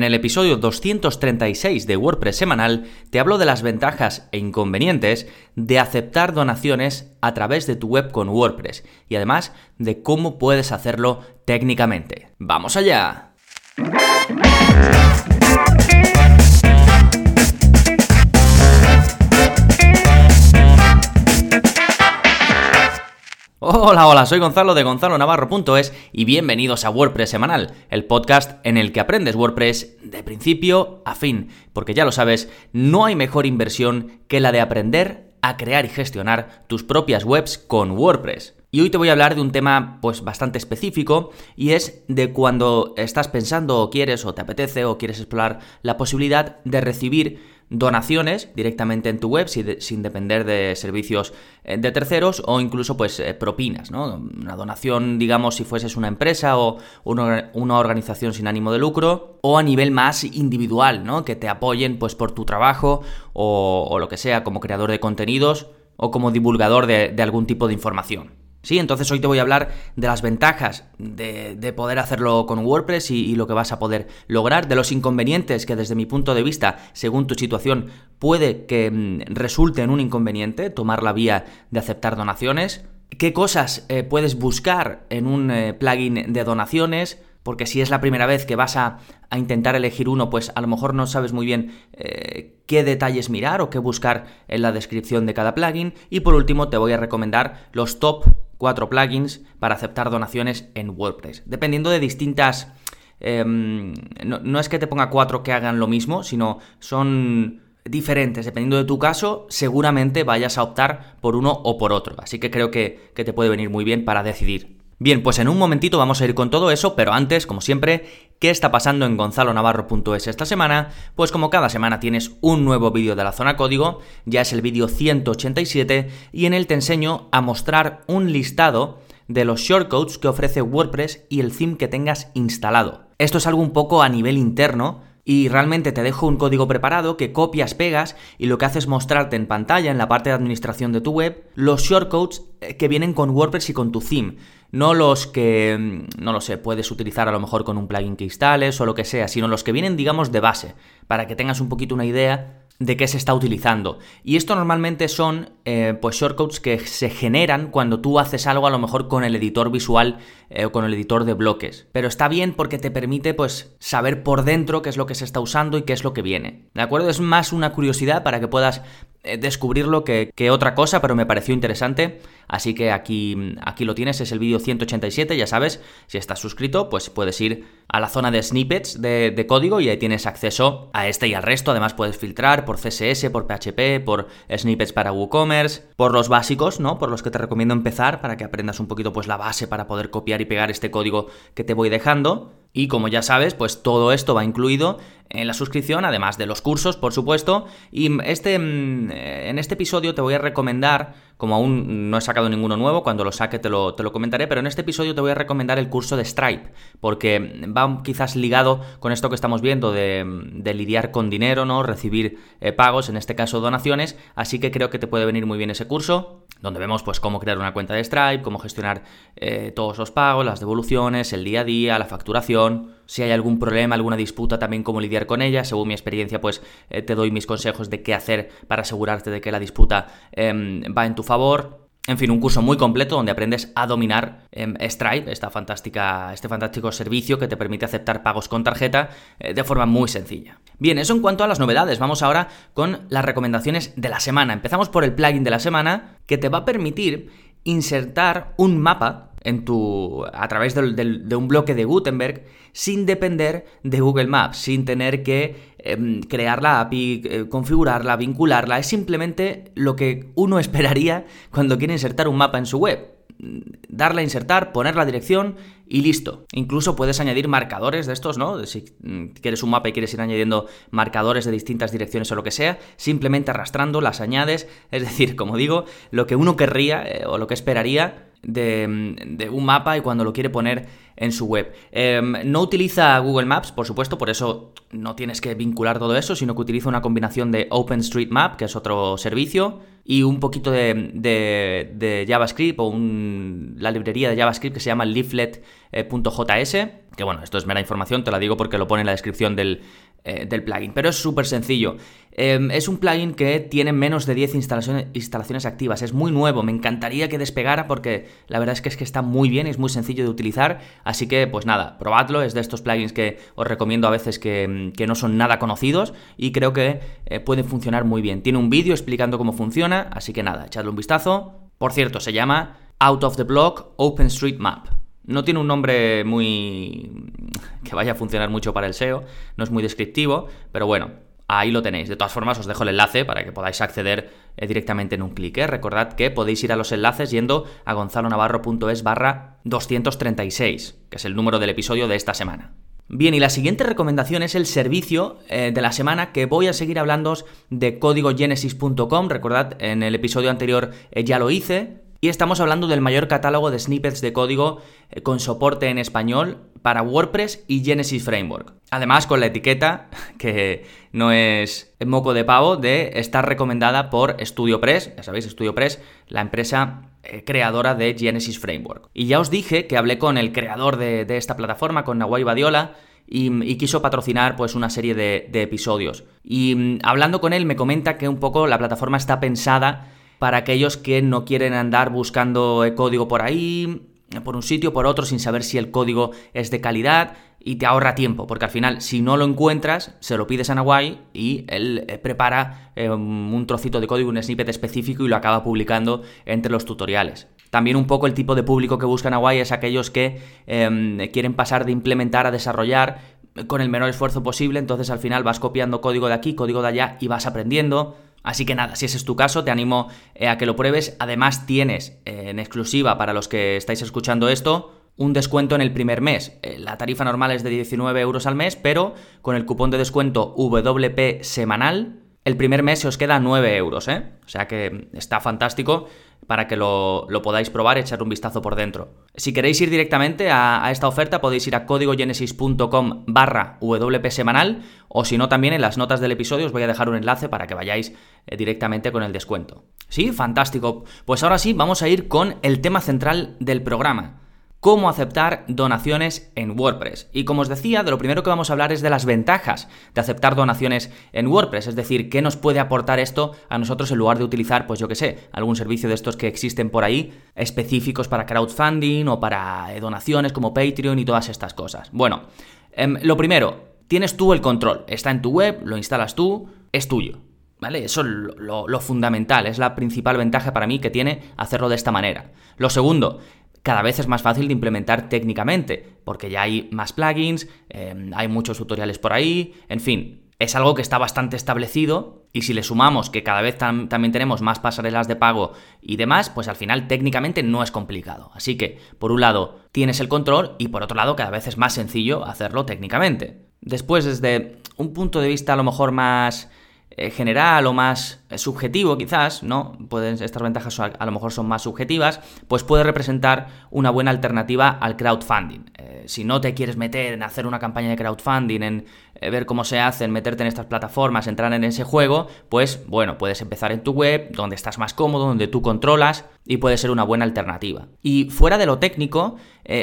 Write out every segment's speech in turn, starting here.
En el episodio 236 de WordPress semanal te hablo de las ventajas e inconvenientes de aceptar donaciones a través de tu web con WordPress y además de cómo puedes hacerlo técnicamente. ¡Vamos allá! Hola, hola, soy Gonzalo de Gonzalo Navarro.es y bienvenidos a WordPress Semanal, el podcast en el que aprendes WordPress de principio a fin, porque ya lo sabes, no hay mejor inversión que la de aprender a crear y gestionar tus propias webs con WordPress. Y hoy te voy a hablar de un tema pues bastante específico y es de cuando estás pensando o quieres o te apetece o quieres explorar la posibilidad de recibir donaciones directamente en tu web sin, depender de servicios eh, de terceros o incluso pues eh, propinas, ¿no? Una donación, digamos, si fueses una empresa o una, organización sin ánimo de lucro o a nivel más individual, ¿no? Que te apoyen pues por tu trabajo o, lo que sea como creador de contenidos o como divulgador de algún tipo de información. Sí, entonces hoy te voy a hablar de las ventajas de, poder hacerlo con WordPress y, lo que vas a poder lograr, de los inconvenientes que desde mi punto de vista, según tu situación, puede que mm, resulte en un inconveniente tomar la vía de aceptar donaciones, qué cosas eh, puedes buscar en un eh, plugin de donaciones, porque si es la primera vez que vas a, intentar elegir uno, pues a lo mejor no sabes muy bien eh, qué detalles mirar o qué buscar en la descripción de cada plugin. Y por último te voy a recomendar los top cuatro plugins para aceptar donaciones en WordPress. Dependiendo de distintas... Em, no, es que te ponga cuatro que hagan lo mismo, sino son diferentes. Dependiendo de tu caso, seguramente vayas a optar por uno o por otro. Así que creo que, que te puede venir muy bien para decidir. Bien, pues en un momentito vamos a ir con todo eso, pero antes, como siempre, ¿Qué está pasando en gonzalonavarro.es esta semana? Pues como cada semana tienes un nuevo vídeo de la zona código, ya es el vídeo 187 y en él te enseño a mostrar un listado de los shortcodes que ofrece WordPress y el theme que tengas instalado. Esto es algo un poco a nivel interno, y realmente te dejo un código preparado que copias, pegas y lo que hace es mostrarte en pantalla, en la parte de administración de tu web, los shortcodes eh, que vienen con WordPress y con tu theme. No los que, mm, no lo sé, puedes utilizar a lo mejor con un plugin que instales o lo que sea, sino los que vienen, digamos, de base, para que tengas un poquito una idea de qué se está utilizando. Y esto normalmente son eh, pues shortcodes que se generan cuando tú haces algo a lo mejor con el editor visual eh, o con el editor de bloques. Pero está bien porque te permite pues saber por dentro qué es lo que se está usando y qué es lo que viene. ¿De acuerdo? Es más una curiosidad para que puedas eh, descubrirlo que, que, otra cosa, pero me pareció interesante. Así que aquí, aquí lo tienes, es el vídeo 187, ya sabes, si estás suscrito, pues puedes ir a la zona de snippets de, código y ahí tienes acceso a este y al resto. Además puedes filtrar por CSS, por PHP, por snippets para WooCommerce, por los básicos, ¿no? Por los que te recomiendo empezar para que aprendas un poquito pues la base para poder copiar y pegar este código que te voy dejando. Y como ya sabes, pues todo esto va incluido en la suscripción, además de los cursos, por supuesto. Y este, mm, en este episodio te voy a recomendar, como aún no he sacado ninguno nuevo, cuando lo saque te lo, te lo comentaré, pero en este episodio te voy a recomendar el curso de Stripe, porque va quizás ligado con esto que estamos viendo de, lidiar con dinero, ¿no? Recibir eh, pagos, en este caso donaciones, así que creo que te puede venir muy bien ese curso donde vemos pues cómo crear una cuenta de Stripe, cómo gestionar eh, todos los pagos, las devoluciones, el día a día, la facturación, si hay algún problema, alguna disputa, también cómo lidiar con ella. Según mi experiencia, pues eh, te doy mis consejos de qué hacer para asegurarte de que la disputa em, va en tu favor. En fin, un curso muy completo donde aprendes a dominar em, Stripe, esta fantástica, este fantástico servicio que te permite aceptar pagos con tarjeta eh, de forma muy sencilla. Bien, eso en cuanto a las novedades. Vamos ahora con las recomendaciones de la semana. Empezamos por el plugin de la semana que te va a permitir insertar un mapa en tu, a través de un bloque de Gutenberg sin depender de Google Maps, sin tener que em, crear la API, eh, configurarla, vincularla. Es simplemente lo que uno esperaría cuando quiere insertar un mapa en su web. Darle a insertar, poner la dirección y listo. Incluso puedes añadir marcadores de estos, ¿no? Si mm, quieres un mapa y quieres ir añadiendo marcadores de distintas direcciones o lo que sea, simplemente arrastrando las añades. Es decir, como digo, lo que uno querría eh, o lo que esperaría de, un mapa y cuando lo quiere poner en su web. Em, no utiliza Google Maps, por supuesto, por eso no tienes que vincular todo eso, sino que utiliza una combinación de OpenStreetMap, que es otro servicio, y un poquito de, JavaScript o la librería de JavaScript que se llama leaflet.js, que bueno, esto es mera información, te la digo porque lo pone en la descripción del, eh, del plugin, pero es súper sencillo. Em, es un plugin que tiene menos de 10 instalaciones, activas, es muy nuevo, me encantaría que despegara porque la verdad es que, es que está muy bien, es muy sencillo de utilizar, así que pues nada, probadlo, es de estos plugins que os recomiendo a veces que, no son nada conocidos y creo que eh, pueden funcionar muy bien. Tiene un vídeo explicando cómo funciona, así que nada, echadle un vistazo. Por cierto, se llama Out of the Block OpenStreetMap. No tiene un nombre muy... que vaya a funcionar mucho para el SEO, no es muy descriptivo, pero bueno, ahí lo tenéis. De todas formas, os dejo el enlace para que podáis acceder eh, directamente en un clic. ¿eh? Recordad que podéis ir a los enlaces yendo a gonzalonavarro.es barra 236, que es el número del episodio de esta semana. Bien, y la siguiente recomendación es el servicio eh, de la semana que voy a seguir hablando de códigogenesis.com. Recordad, en el episodio anterior ya lo hice, y estamos hablando del mayor catálogo de snippets de código eh, con soporte en español para WordPress y Genesis Framework. Además, con la etiqueta, que no es moco de pavo, de estar recomendada por StudioPress, ya sabéis, StudioPress, la empresa eh, creadora de Genesis Framework. Y ya os dije que hablé con el creador de, esta plataforma, con Nawai Badiola, y, quiso patrocinar pues una serie de, de episodios. Y mm, hablando con él me comenta que un poco la plataforma está pensada para aquellos que no quieren andar buscando código por ahí, por un sitio, por otro, sin saber si el código es de calidad y te ahorra tiempo, porque al final, si no lo encuentras, se lo pides a Nawai y él eh, prepara eh, un trocito de código, un snippet específico y lo acaba publicando entre los tutoriales. También un poco el tipo de público que busca Nawai es aquellos que em, quieren pasar de implementar a desarrollar con el menor esfuerzo posible, entonces al final vas copiando código de aquí, código de allá y vas aprendiendo. Así que nada, si ese es tu caso, te animo eh, a que lo pruebes. Además, tienes eh, en exclusiva para los que estáis escuchando esto un descuento en el primer mes. Eh, la tarifa normal es de 19 euros al mes, pero con el cupón de descuento WP semanal, el primer mes se os queda 9 euros, ¿eh? O sea que está fantástico para que lo, podáis probar echar un vistazo por dentro. Si queréis ir directamente a, esta oferta podéis ir a códigogenesis.com barra WP semanal o si no también en las notas del episodio os voy a dejar un enlace para que vayáis eh, directamente con el descuento. Sí, fantástico. Pues ahora sí, vamos a ir con el tema central del programa cómo aceptar donaciones en WordPress. Y como os decía, de lo primero que vamos a hablar es de las ventajas de aceptar donaciones en WordPress, es decir, qué nos puede aportar esto a nosotros en lugar de utilizar, pues yo que sé, algún servicio de estos que existen por ahí, específicos para crowdfunding o para eh, donaciones como Patreon y todas estas cosas. Bueno, em, lo primero, tienes tú el control, está en tu web, lo instalas tú, es tuyo. ¿Vale? Eso es lo, fundamental, es la principal ventaja para mí que tiene hacerlo de esta manera. Lo segundo, cada vez es más fácil de implementar técnicamente, porque ya hay más plugins, em, hay muchos tutoriales por ahí, en fin, es algo que está bastante establecido y si le sumamos que cada vez también tenemos más pasarelas de pago y demás, pues al final técnicamente no es complicado. Así que, por un lado, tienes el control y por otro lado, cada vez es más sencillo hacerlo técnicamente. Después, desde un punto de vista a lo mejor más eh, general o más eh, subjetivo quizás, ¿no? Pueden, estas ventajas a, lo mejor son más subjetivas, pues puede representar una buena alternativa al crowdfunding. Eh, si no te quieres meter en hacer una campaña de crowdfunding, en ver cómo se hace, en meterte en estas plataformas, entrar en ese juego, pues bueno, puedes empezar en tu web, donde estás más cómodo, donde tú controlas y puede ser una buena alternativa. Y fuera de lo técnico,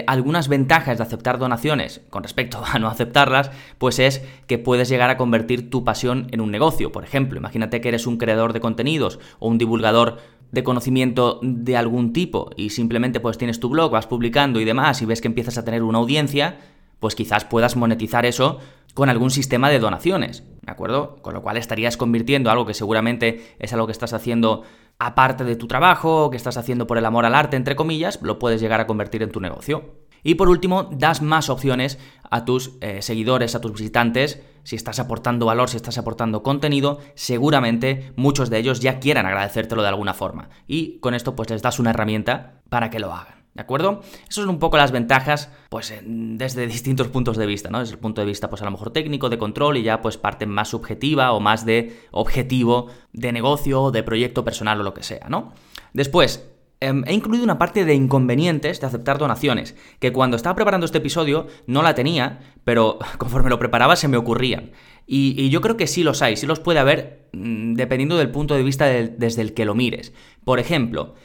algunas ventajas de aceptar donaciones con respecto a no aceptarlas, pues es que puedes llegar a convertir tu pasión en un negocio. Por ejemplo, imagínate que eres un creador de contenidos o un divulgador de conocimiento de algún tipo y simplemente pues tienes tu blog, vas publicando y demás y ves que empiezas a tener una audiencia, pues quizás puedas monetizar eso con algún sistema de donaciones, ¿de acuerdo? Con lo cual estarías convirtiendo algo que seguramente es algo que estás haciendo aparte de tu trabajo, que estás haciendo por el amor al arte, entre comillas, lo puedes llegar a convertir en tu negocio. Y por último, das más opciones a tus eh, seguidores, a tus visitantes. Si estás aportando valor, si estás aportando contenido, seguramente muchos de ellos ya quieran agradecértelo de alguna forma. Y con esto pues les das una herramienta para que lo hagan. ¿De acuerdo? Eso son un poco las ventajas, pues desde distintos puntos de vista, ¿no? Desde el punto de vista, pues a lo mejor técnico, de control, y ya pues parte más subjetiva o más de objetivo de negocio, de proyecto personal o lo que sea, ¿no? Después, em, he incluido una parte de inconvenientes de aceptar donaciones, que cuando estaba preparando este episodio no la tenía, pero conforme lo preparaba se me ocurrían. Y, yo creo que sí los hay, sí los puede haber mm, dependiendo del punto de vista desde el que lo mires. Por ejemplo,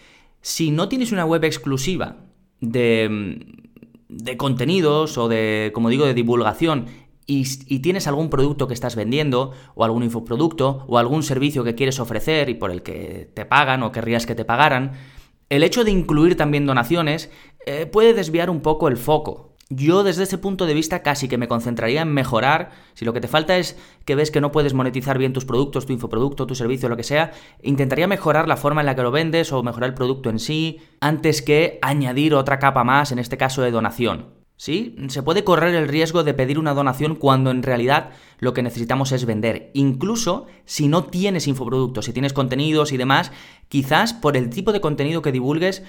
si no tienes una web exclusiva de, mm, de contenidos o de, como digo, de divulgación y, tienes algún producto que estás vendiendo, o algún infoproducto, o algún servicio que quieres ofrecer y por el que te pagan o querrías que te pagaran, el hecho de incluir también donaciones eh, puede desviar un poco el foco. Yo desde ese punto de vista casi que me concentraría en mejorar. Si lo que te falta es que ves que no puedes monetizar bien tus productos, tu infoproducto, tu servicio, lo que sea, intentaría mejorar la forma en la que lo vendes o mejorar el producto en sí, antes que añadir otra capa más, en este caso de donación. ¿Sí? Se puede correr el riesgo de pedir una donación cuando en realidad lo que necesitamos es vender. Incluso si no tienes infoproductos, si tienes contenidos y demás, quizás por el tipo de contenido que divulgues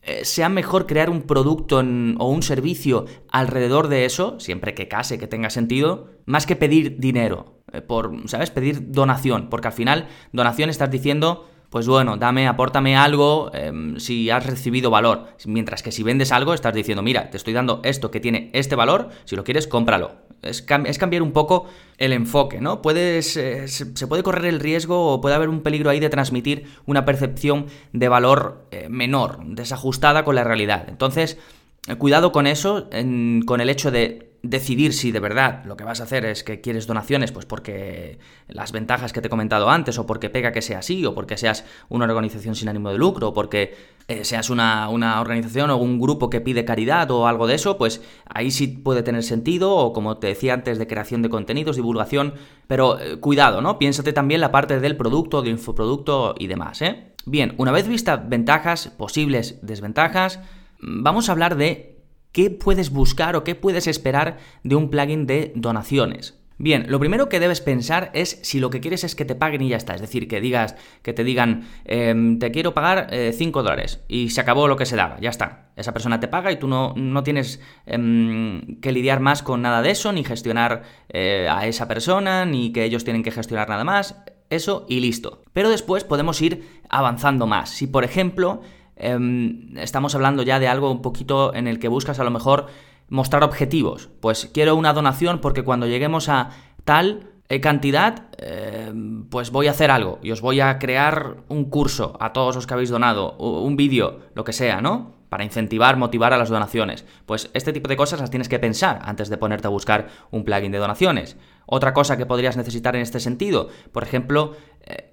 eh, sea mejor crear un producto o un servicio alrededor de eso, siempre que case, que tenga sentido, más que pedir dinero, eh, por, ¿sabes? Pedir donación, porque al final donación estás diciendo pues bueno, dame, apórtame algo em, si has recibido valor. Mientras que si vendes algo, estás diciendo, mira, te estoy dando esto que tiene este valor, si lo quieres, cómpralo. Es, cambiar un poco el enfoque, ¿no? Puedes, eh, se, puede correr el riesgo o puede haber un peligro ahí de transmitir una percepción de valor eh, menor, desajustada con la realidad. Entonces, eh, cuidado con eso, con el hecho de decidir si de verdad lo que vas a hacer es que quieres donaciones, pues porque las ventajas que te he comentado antes, o porque pega que sea así, o porque seas una organización sin ánimo de lucro, o porque eh, seas una, organización o un grupo que pide caridad o algo de eso, pues ahí sí puede tener sentido, o como te decía antes, de creación de contenidos, divulgación, pero eh, cuidado, ¿no? Piénsate también la parte del producto, del infoproducto y demás, ¿eh? Bien, una vez vistas ventajas, posibles desventajas, vamos a hablar de qué puedes buscar o qué puedes esperar de un plugin de donaciones. Bien, lo primero que debes pensar es si lo que quieres es que te paguen y ya está. Es decir, que digas, que te digan, em, te quiero pagar 5 eh, dólares y se acabó lo que se daba, ya está. Esa persona te paga y tú no, no tienes em, que lidiar más con nada de eso, ni gestionar eh, a esa persona, ni que ellos tienen que gestionar nada más. Eso y listo. Pero después podemos ir avanzando más. Si, por ejemplo, Em, estamos hablando ya de algo un poquito en el que buscas a lo mejor mostrar objetivos. Pues quiero una donación porque cuando lleguemos a tal eh, cantidad, em, pues voy a hacer algo y os voy a crear un curso a todos los que habéis donado, un vídeo, lo que sea, ¿no? para incentivar, motivar a las donaciones. Pues este tipo de cosas las tienes que pensar antes de ponerte a buscar un plugin de donaciones. Otra cosa que podrías necesitar en este sentido, por ejemplo,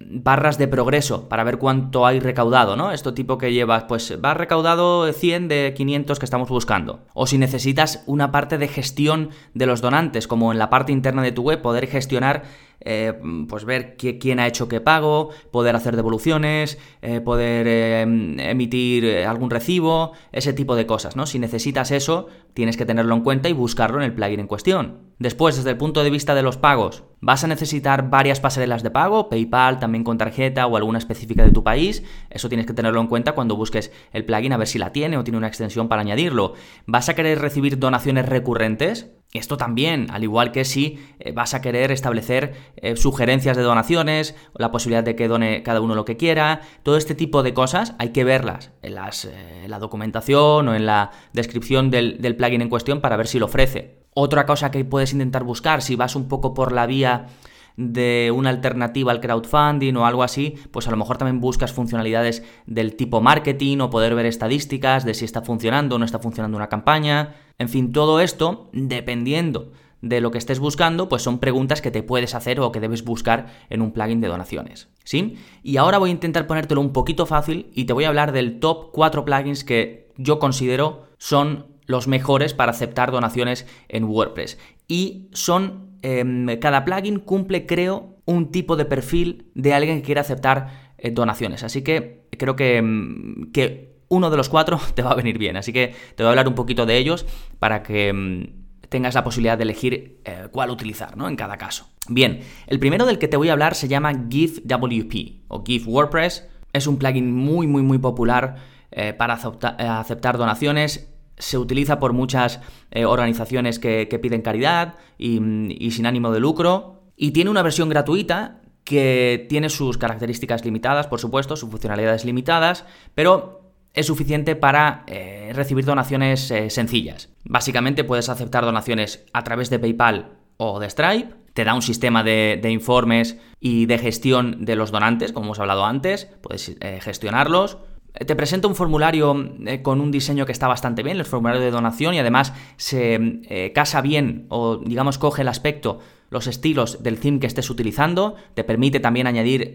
barras de progreso para ver cuánto hay recaudado, ¿no? Esto tipo que llevas, pues va recaudado 100 de 500 que estamos buscando. O si necesitas una parte de gestión de los donantes, como en la parte interna de tu web, poder gestionar eh, pues ver quién ha hecho qué pago, poder hacer devoluciones, eh, poder emitir algún recibo, ese tipo de cosas, ¿no? Si necesitas eso, tienes que tenerlo en cuenta y buscarlo en el plugin en cuestión. Después, desde el punto de vista de los pagos, vas a necesitar varias pasarelas de pago, PayPal, también con tarjeta o alguna específica de tu país. Eso tienes que tenerlo en cuenta cuando busques el plugin a ver si la tiene o tiene una extensión para añadirlo. ¿Vas a querer recibir donaciones recurrentes? Esto también, al igual que si eh, vas a querer establecer eh, sugerencias de donaciones, la posibilidad de que done cada uno lo que quiera, todo este tipo de cosas hay que verlas en, eh, la documentación o en la descripción del plugin en cuestión para ver si lo ofrece. Otra cosa que puedes intentar buscar, si vas un poco por la vía de una alternativa al crowdfunding o algo así, pues a lo mejor también buscas funcionalidades del tipo marketing o poder ver estadísticas de si está funcionando o no está funcionando una campaña. En fin, todo esto, dependiendo de lo que estés buscando, pues son preguntas que te puedes hacer o que debes buscar en un plugin de donaciones. ¿Sí? Y ahora voy a intentar ponértelo un poquito fácil y te voy a hablar del top 4 plugins que yo considero son los mejores para aceptar donaciones en WordPress. Y son, em, cada plugin cumple, creo, un tipo de perfil de alguien que quiere aceptar eh, donaciones. Así que creo que, em, que, uno de los cuatro te va a venir bien. Así que te voy a hablar un poquito de ellos para que em, tengas la posibilidad de elegir eh, cuál utilizar, ¿no? En cada caso. Bien, el primero del que te voy a hablar se llama GiveWP o Give WordPress. Es un plugin muy, muy, muy popular eh, para aceptar donaciones se utiliza por muchas eh, organizaciones que, piden caridad y, sin ánimo de lucro. Y tiene una versión gratuita que tiene sus características limitadas, por supuesto, sus funcionalidades limitadas, pero es suficiente para eh, recibir donaciones eh, sencillas. Básicamente puedes aceptar donaciones a través de PayPal o de Stripe, te da un sistema de, informes y de gestión de los donantes, como hemos hablado antes, puedes eh, gestionarlos. Te presenta un formulario con un diseño que está bastante bien, el formulario de donación, y además se casa bien o digamos coge el aspecto los estilos del theme que estés utilizando, te permite también añadir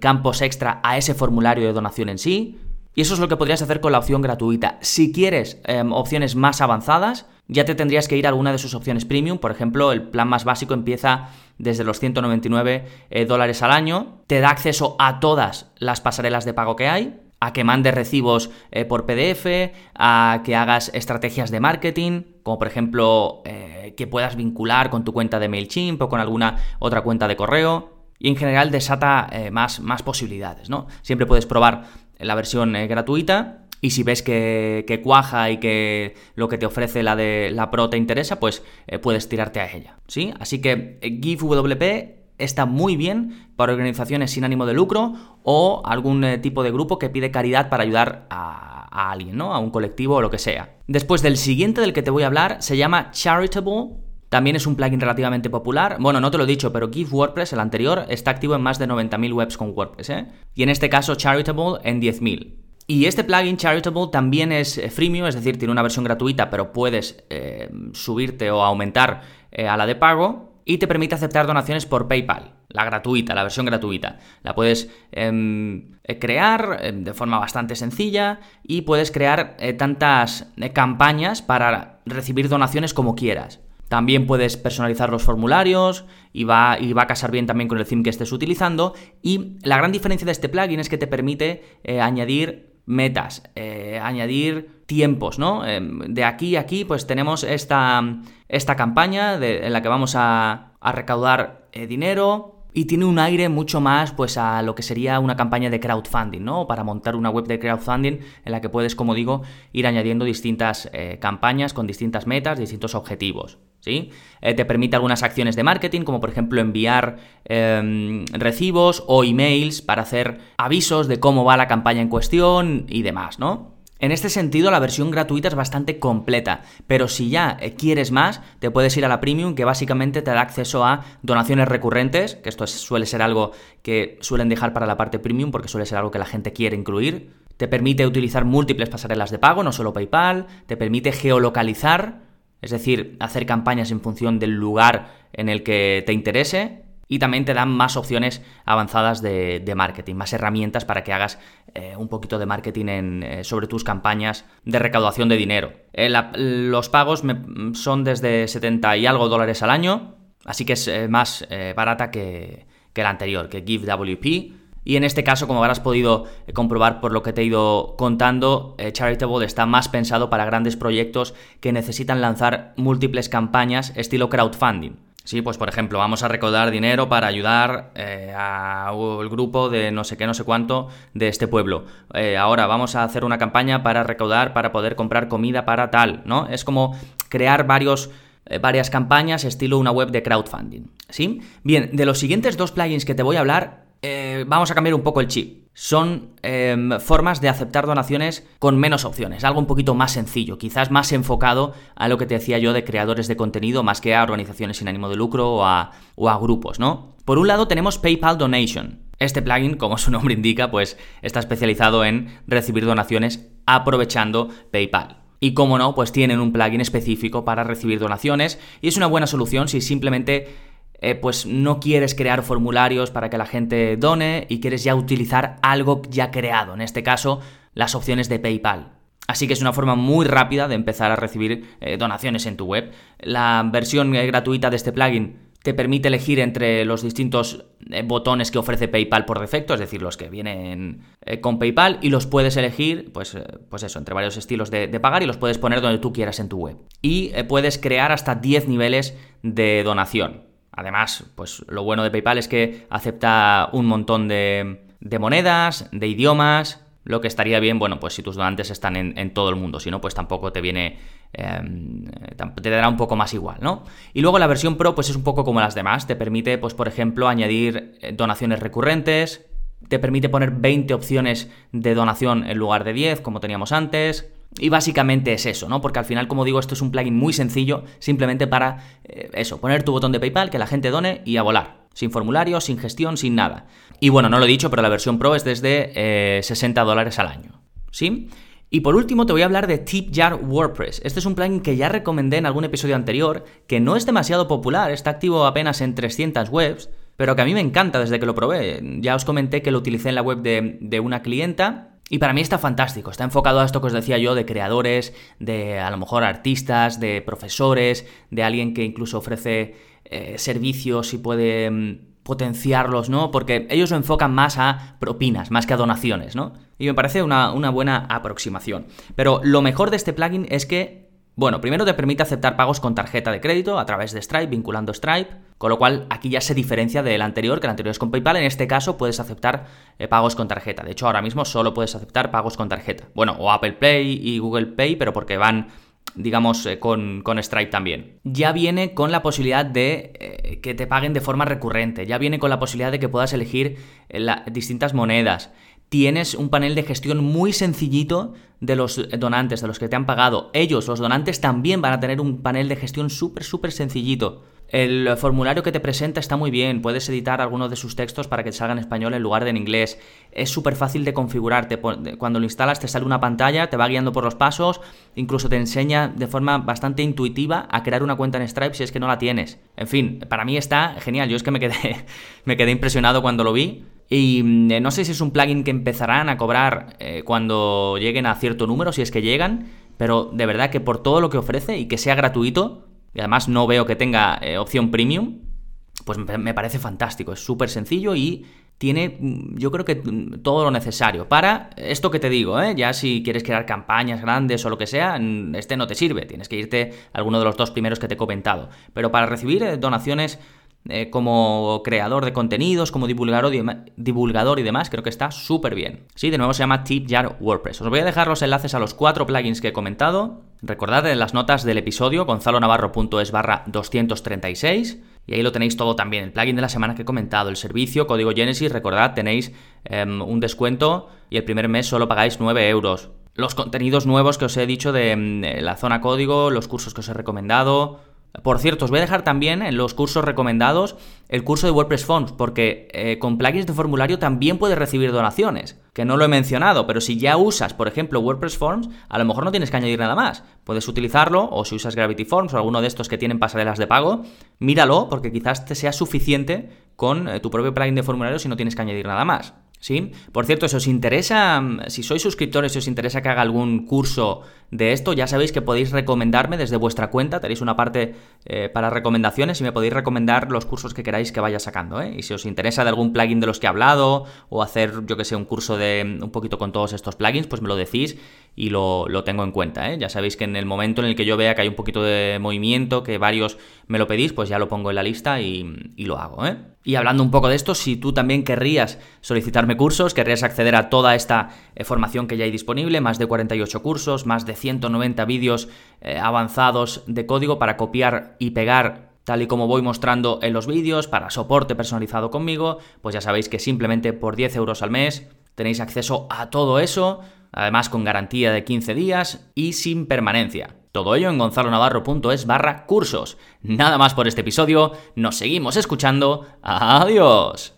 campos extra a ese formulario de donación en sí. Y eso es lo que podrías hacer con la opción gratuita. Si quieres em, opciones más avanzadas, ya te tendrías que ir a alguna de sus opciones premium. Por ejemplo, el plan más básico empieza desde los 199 eh, dólares al año. Te da acceso a todas las pasarelas de pago que hay a que mandes recibos eh, por PDF, a que hagas estrategias de marketing, como por ejemplo eh, que puedas vincular con tu cuenta de MailChimp o con alguna otra cuenta de correo. Y en general desata más, más, posibilidades, ¿no? Siempre puedes probar la versión gratuita y si ves que, cuaja y que lo que te ofrece la de la Pro te interesa, pues puedes tirarte a ella, ¿sí? Así que GiveWP está muy bien para organizaciones sin ánimo de lucro o algún eh, tipo de grupo que pide caridad para ayudar a, alguien, ¿no? A un colectivo o lo que sea. Después del siguiente del que te voy a hablar se llama Charitable. También es un plugin relativamente popular. Bueno, no te lo he dicho, pero Give WordPress, el anterior, está activo en más de 90.000 webs con WordPress, ¿eh? Y en este caso Charitable en 10.000. Y este plugin Charitable también es eh, freemium, es decir, tiene una versión gratuita, pero puedes eh, subirte o aumentar a la de pago y te permite aceptar donaciones por PayPal, la gratuita, la versión gratuita. La puedes em, eh, crear em, de forma bastante sencilla y puedes crear eh, tantas eh, campañas para recibir donaciones como quieras. También puedes personalizar los formularios y va, y va, a casar bien también con el theme que estés utilizando. Y la gran diferencia de este plugin es que te permite añadir metas, añadir tiempos, ¿no? Em, de aquí a aquí, pues tenemos esta, esta campaña en la que vamos a, recaudar eh, dinero, y tiene un aire mucho más pues a lo que sería una campaña de crowdfunding, ¿no? Para montar una web de crowdfunding en la que puedes, como digo, ir añadiendo distintas eh, campañas con distintas metas, distintos objetivos, Eh, te permite algunas acciones de marketing, como por ejemplo enviar em, recibos o emails para hacer avisos de cómo va la campaña en cuestión y demás, ¿no? En este sentido, la versión gratuita es bastante completa, pero si ya eh, quieres más, te puedes ir a la premium, que básicamente te da acceso a donaciones recurrentes, que esto suele ser algo que suelen dejar para la parte premium, porque suele ser algo que la gente quiere incluir. Te permite utilizar múltiples pasarelas de pago, no solo PayPal, te permite geolocalizar, es decir, hacer campañas en función del lugar en el que te interese, y también te dan más opciones avanzadas de, marketing, más herramientas para que hagas eh, un poquito de marketing eh, sobre tus campañas de recaudación de dinero. Eh, los pagos son desde 70 y algo dólares al año, así que es más barata que, que la anterior, que GiveWP. Y en este caso, como habrás podido comprobar por lo que te he ido contando, Charitable está más pensado para grandes proyectos que necesitan lanzar múltiples campañas estilo crowdfunding. Sí, pues por ejemplo, vamos a recaudar dinero para ayudar eh, al grupo de no sé qué, no sé cuánto de este pueblo. Eh, ahora vamos a hacer una campaña para recaudar, para poder comprar comida para tal, ¿no? Es como crear varios, eh, varias campañas estilo una web de crowdfunding, ¿sí? Bien, de los siguientes dos plugins que te voy a hablar, vamos a cambiar un poco el chip son em, formas de aceptar donaciones con menos opciones, algo un poquito más sencillo, quizás más enfocado a lo que te decía yo de creadores de contenido más que a organizaciones sin ánimo de lucro o a, o a grupos, ¿no? Por un lado tenemos PayPal Donation. Este plugin, como su nombre indica, pues está especializado en recibir donaciones aprovechando PayPal. Y como no, pues tienen un plugin específico para recibir donaciones y es una buena solución si simplemente eh, pues no quieres crear formularios para que la gente done y quieres ya utilizar algo ya creado, en este caso las opciones de PayPal. Así que es una forma muy rápida de empezar a recibir eh, donaciones en tu web. La versión eh, gratuita de este plugin te permite elegir entre los distintos botones que ofrece PayPal por defecto, es decir, los que vienen con PayPal, y los puedes elegir, pues, pues eso, entre varios estilos de, de, pagar y los puedes poner donde tú quieras en tu web. Y puedes crear hasta 10 niveles de donación. Además, pues lo bueno de PayPal es que acepta un montón de, monedas, de idiomas, lo que estaría bien, bueno, pues si tus donantes están en, todo el mundo, si no, pues tampoco te viene, em, te dará un poco más igual, ¿no? Y luego la versión Pro, pues es un poco como las demás, te permite, pues por ejemplo, añadir eh, donaciones recurrentes, te permite poner 20 opciones de donación en lugar de 10, como teníamos antes. Y básicamente es eso, ¿no? Porque al final, como digo, esto es un plugin muy sencillo, simplemente para eh, eso, poner tu botón de PayPal, que la gente done y a volar. Sin formulario, sin gestión, sin nada. Y bueno, no lo he dicho, pero la versión Pro es desde 60 eh, dólares al año. ¿Sí? Y por último te voy a hablar de TipJar WordPress. Este es un plugin que ya recomendé en algún episodio anterior, que no es demasiado popular, está activo apenas en 300 webs, pero que a mí me encanta desde que lo probé. Ya os comenté que lo utilicé en la web de, una clienta y para mí está fantástico, está enfocado a esto que os decía yo de creadores, de a lo mejor artistas, de profesores, de alguien que incluso ofrece eh, servicios y puede mm, potenciarlos, ¿no? Porque ellos lo enfocan más a propinas, más que a donaciones, ¿no? Y me parece una, una buena aproximación. Pero lo mejor de este plugin es que bueno, primero te permite aceptar pagos con tarjeta de crédito a través de Stripe, vinculando Stripe, con lo cual aquí ya se diferencia del anterior, que el anterior es con PayPal. En este caso puedes aceptar eh, pagos con tarjeta. De hecho, ahora mismo solo puedes aceptar pagos con tarjeta. Bueno, o Apple Pay y Google Pay, pero porque van digamos, eh, con, Stripe también. Ya viene con la posibilidad de eh, que te paguen de forma recurrente, ya viene con la posibilidad de que puedas elegir distintas monedas, tienes un panel de gestión muy sencillito de los donantes, de los que te han pagado. Ellos, los donantes, también van a tener un panel de gestión súper, súper sencillito. El formulario que te presenta está muy bien, puedes editar algunos de sus textos para que te salga en español en lugar de en inglés. Es súper fácil de configurarte. Cuando lo instalas te sale una pantalla, te va guiando por los pasos, incluso te enseña de forma bastante intuitiva a crear una cuenta en Stripe si es que no la tienes. En fin, para mí está genial. Yo es que me quedé, me quedé impresionado cuando lo vi. Y mm, eh, no sé si es un plugin que empezarán a cobrar eh, cuando lleguen a cierto número, si es que llegan, pero de verdad que por todo lo que ofrece y que sea gratuito, y además no veo que tenga eh, opción premium, pues me parece fantástico, es súper sencillo y tiene mm, yo creo que mm, todo lo necesario para esto que te digo, ya si quieres crear campañas grandes o lo que sea, este no te sirve, tienes que irte a alguno de los dos primeros que te he comentado, pero para recibir donaciones eh, como creador de contenidos, como divulgador y, demás, creo que está súper bien. Sí, de nuevo se llama TipJar WordPress. Os voy a dejar los enlaces a los cuatro plugins que he comentado. Recordad en las notas del episodio gonzalonavarro.es barra 236 y ahí lo tenéis todo también. El plugin de la semana que he comentado, el servicio, código Genesis, recordad, tenéis em, un descuento y el primer mes solo pagáis 9 euros. Los contenidos nuevos que os he dicho de em, la zona código, los cursos que os he recomendado, por cierto, os voy a dejar también en los cursos recomendados el curso de WordPress Forms, porque eh, con plugins de formulario también puedes recibir donaciones, que no lo he mencionado, pero si ya usas, por ejemplo, WordPress Forms, a lo mejor no tienes que añadir nada más. Puedes utilizarlo, o si usas Gravity Forms o alguno de estos que tienen pasarelas de pago, míralo, porque quizás te sea suficiente con eh, tu propio plugin de formulario si no tienes que añadir nada más. ¿Sí? Por cierto, si os interesa, si sois suscriptores, si os interesa que haga algún curso de esto, ya sabéis que podéis recomendarme desde vuestra cuenta, tenéis una parte eh, para recomendaciones y me podéis recomendar los cursos que queráis que vaya sacando, ¿eh? Y si os interesa de algún plugin de los que he hablado, o hacer, yo que sé, un curso de un poquito con todos estos plugins, pues me lo decís y lo, tengo en cuenta, ¿eh? Ya sabéis que en el momento en el que yo vea que hay un poquito de movimiento, que varios me lo pedís, pues ya lo pongo en la lista y, y lo hago, ¿eh? Y hablando un poco de esto, si tú también querrías solicitarme cursos, querrías acceder a toda esta eh, formación que ya hay disponible, más de 48 cursos, más de 190 vídeos eh, avanzados de código para copiar y pegar tal y como voy mostrando en los vídeos, para soporte personalizado conmigo, pues ya sabéis que simplemente por 10 euros al mes tenéis acceso a todo eso, además con garantía de 15 días y sin permanencia. Todo ello en gonzalonavarro.es barra cursos. Nada más por este episodio, nos seguimos escuchando. Adiós.